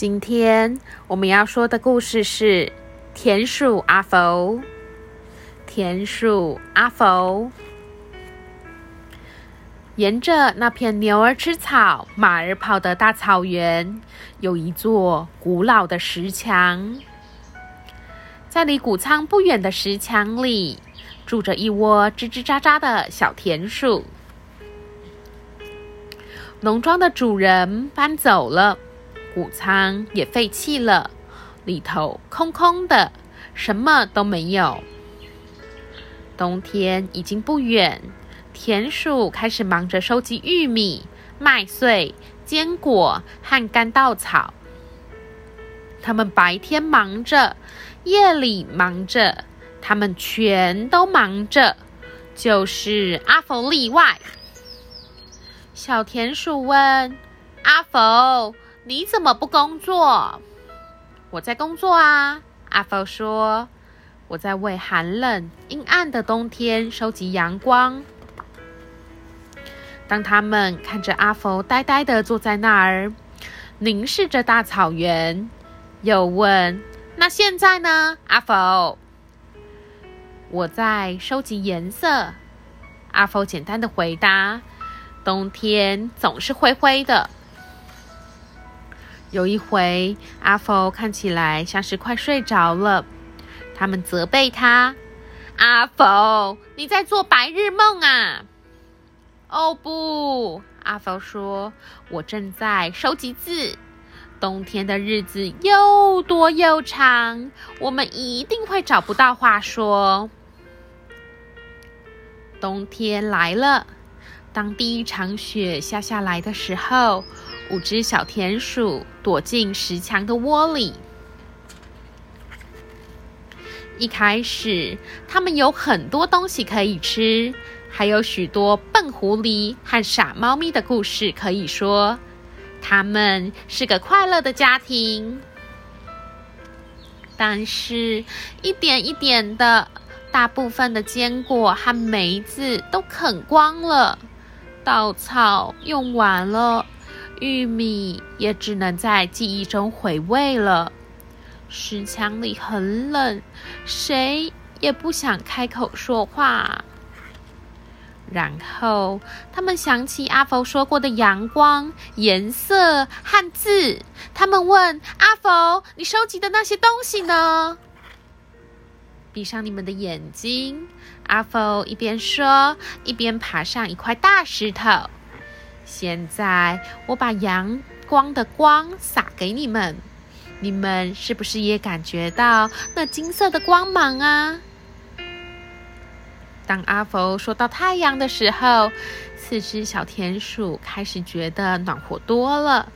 今天我们要说的故事是田鼠阿佛。田鼠阿佛沿着那片牛儿吃草、马儿跑的大草原，有一座古老的石墙。在离谷仓不远的石墙里，住着一窝吱吱喳喳的小田鼠。农庄的主人搬走了。谷仓也废弃了，里头空空的，什么都没有。冬天已经不远，田鼠开始忙着收集玉米、麦穗、坚果和干稻草。他们白天忙着，夜里忙着，他们全都忙着，就是阿佛例外。小田鼠问阿佛。你怎么不工作？我在工作啊，阿佛说。我在为寒冷阴暗的冬天收集阳光。当他们看着阿佛呆呆的坐在那儿，凝视着大草原，又问：“那现在呢，阿佛？”我在收集颜色。阿福简单的回答：“冬天总是灰灰的。”有一回，阿佛看起来像是快睡着了。他们责备他：“阿佛，你在做白日梦啊？”“哦不！”阿佛说，“我正在收集字。冬天的日子又多又长，我们一定会找不到话说。”冬天来了，当第一场雪下下来的时候。五只小田鼠躲进石墙的窝里。一开始，它们有很多东西可以吃，还有许多笨狐狸和傻猫咪的故事可以说。它们是个快乐的家庭。但是，一点一点的，大部分的坚果和梅子都啃光了，稻草用完了。玉米也只能在记忆中回味了。石墙里很冷，谁也不想开口说话。然后他们想起阿佛说过的阳光、颜色和字。他们问阿佛：“你收集的那些东西呢？”闭上你们的眼睛，阿佛一边说，一边爬上一块大石头。现在我把阳光的光洒给你们，你们是不是也感觉到那金色的光芒啊？当阿佛说到太阳的时候，四只小田鼠开始觉得暖和多了。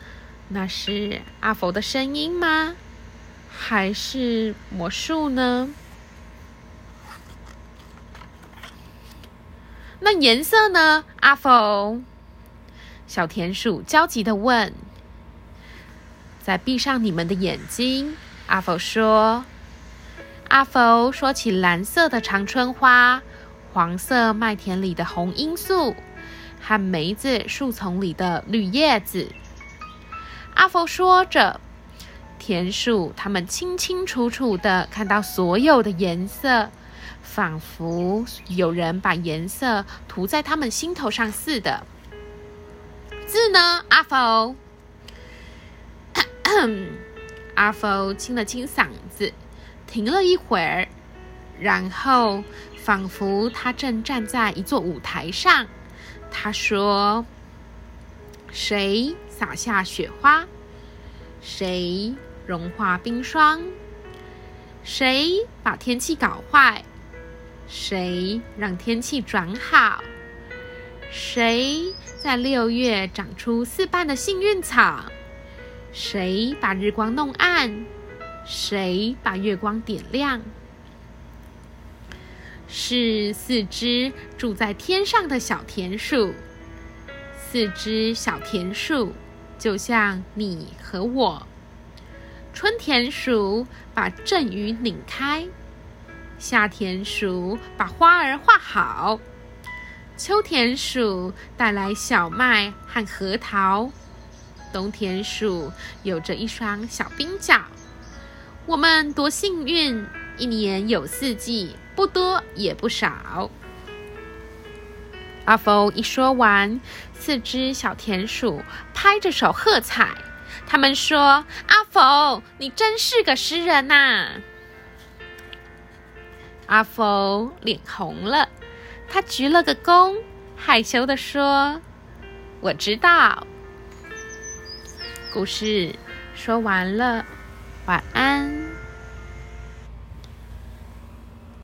那是阿佛的声音吗？还是魔术呢？那颜色呢？阿佛？小田鼠焦急的问：“再闭上你们的眼睛。”阿佛说：“阿佛说起蓝色的长春花，黄色麦田里的红罂粟，和梅子树丛里的绿叶子。”阿佛说着，田鼠他们清清楚楚的看到所有的颜色，仿佛有人把颜色涂在他们心头上似的。字呢？阿佛，阿佛清了清嗓子，停了一会儿，然后仿佛他正站在一座舞台上。他说：“谁撒下雪花？谁融化冰霜？谁把天气搞坏？谁让天气转好？谁？”在六月长出四瓣的幸运草，谁把日光弄暗？谁把月光点亮？是四只住在天上的小田鼠。四只小田鼠，就像你和我。春田鼠把阵雨拧开，夏田鼠把花儿画好。秋田鼠带来小麦和核桃，冬田鼠有着一双小冰脚。我们多幸运，一年有四季，不多也不少。阿福一说完，四只小田鼠拍着手喝彩。他们说：“阿福，你真是个诗人呐！”阿福脸红了，他鞠了个躬，害羞的说：“我知道。”故事说完了，晚安。